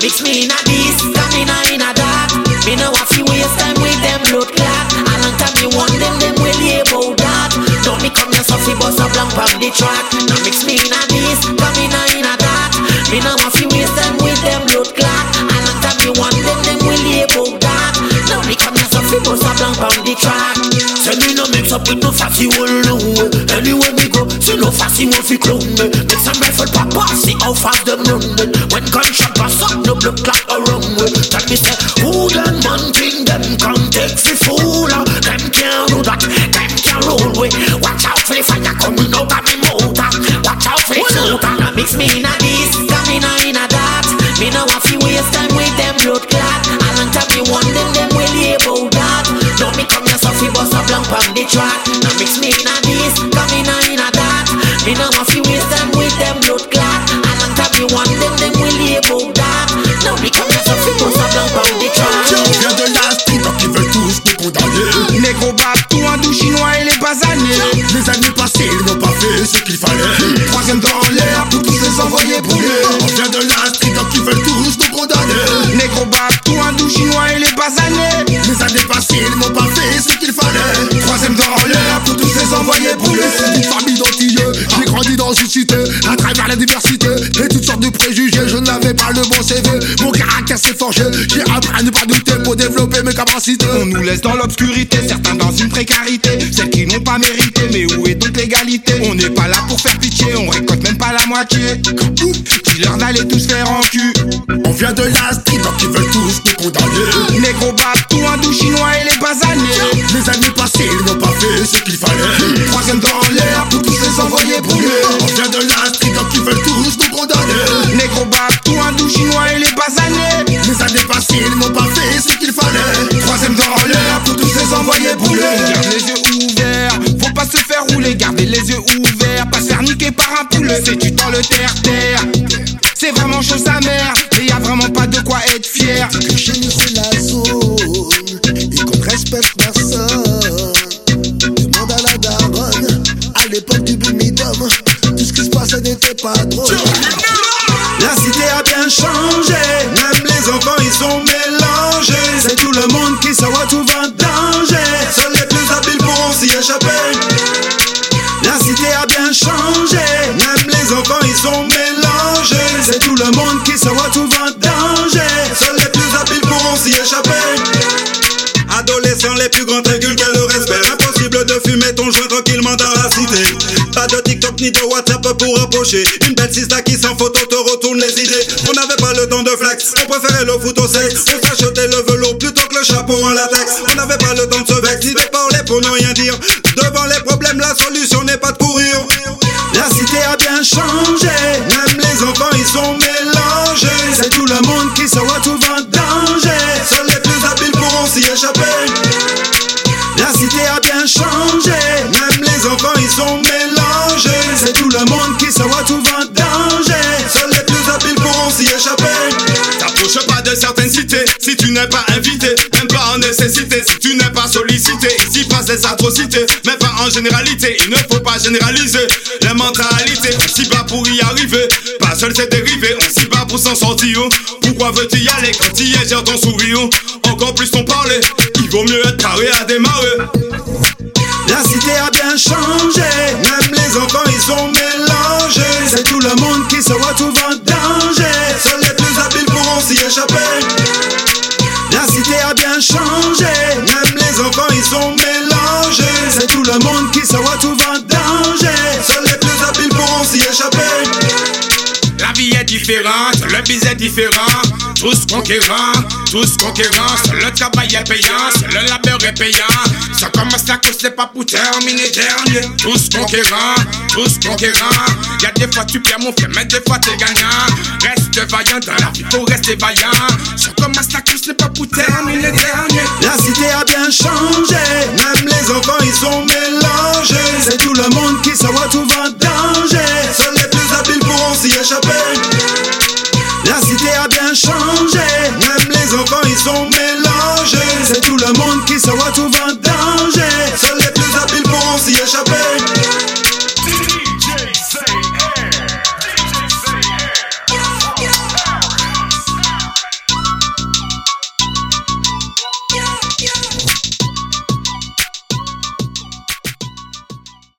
mix me in a this, come in a that. Me no want to waste time with them blood clot. A long time me want them, them will hear about that. Don't me come here so fi bust a blank from the track. Now mix me in a this, come in a that. Me no want to waste time with them blood clot. A long time me want them, them will hear about that. Now me come here so fi bust a blank from the track. Say me no mix up with no fatty one no way. Anywhere me see no fatty one fi clone me. Make some rifle pop pass, see how fast them run me. When gunshot pass up, no blood clot around me. Tell me say, who them man think them can take fi fool? Them can't do that, them can't roll with. Watch out for the fire coming out of me motor. Watch out for the shooter. Now mix me in a this, come in a in a that. Me no want fi waste time with them blood clot. A long time me want them, them will hear about that. Don't me come here so fi bust a blank on the track. Now mix me in a this, famille d'antilleux, j'ai grandi dans une cité, à travers la diversité et toutes sortes de préjugés. Je n'avais pas le bon CV, mon caractère s'est forgé. J'ai appris à ne pas douter pour développer mes capacités. On nous laisse dans l'obscurité, certains dans une précarité. Celles qui n'ont pas mérité, mais où est donc l'égalité? On n'est pas là pour faire pitié, on récolte la moitié. Dis-leur d'aller tous faire en cul. On vient de la street, donc ils veulent tous nous condamner. Négro tout un doux chinois et les basanés. Les années passées, ils n'ont pas fait ce qu'il fallait. Troisième dans l'air pour tous les envoyer brûler. On vient de la street, donc ils veulent tous nous condamner. Négro tout un doux chinois et les basanés. Les années passées, ils n'ont pas fait ce qu'il fallait. Troisième dans l'air pour tous les envoyer brûler. Garde les yeux ouverts, faut pas se faire rouler, gardez les yeux ouverts, pas se faire niquer par un poulet, c'est du temps le terre-terre. C'est vraiment chose sa mère, et y a vraiment pas de quoi être fier. Que chez nous c'est la zone et qu'on ne respecte personne. Demande à la daronne, à l'époque du bumidum, tout ce qui se passait n'était pas drôle. La cité a bien changé, même les enfants ils sont mélangés. C'est tout le monde qui tout va en en danger. Seuls les plus habiles pourront s'y échapper. Adolescents, les plus grands quel le respect. Impossible de fumer ton joint tranquillement dans la cité. Pas de TikTok ni de WhatsApp pour approcher. Une belle sista qui sans photo te retourne les idées. On n'avait pas le temps de flex, on préférait le foot au sexe. On s'achetait le velours plutôt que le chapeau en latex. On n'avait pas le temps de se vexer, de parler pour ne rien dire. Devant les problèmes, la solution n'est pas de courir. N'es pas invité, même pas en nécessité si tu n'es pas sollicité. Ici passent les atrocités, mais pas en généralité. Il ne faut pas généraliser les mentalités. S'y bat pour y arriver, pas seul c'est dérivé. On s'y bat pour s'en sortir. Pourquoi veux-tu y aller quand tu y es, j'ai ton sourire? Encore plus ton parler, il vaut mieux être carré à démarrer. La cité a bien changé, même les enfants ils sont mélangés. C'est tout le monde va en danger. Seuls les plus habiles pourront s'y échapper. La vie est différente, le biz est différent. Tous conquérants, tous conquérants. Le travail est payant, le labeur est payant. Ça commence la course, c'est pas pour terminer dernier. Tous conquérants, tous conquérants. Y'a des fois tu perds mon frère, mais des fois t'es gagnant. Reste vaillant dans la vie, faut rester vaillant. Ça commence la course, c'est pas pour terminer dernier. La cité a bien changé, même les enfants ils sont mélangés. C'est tout le monde qui tout va en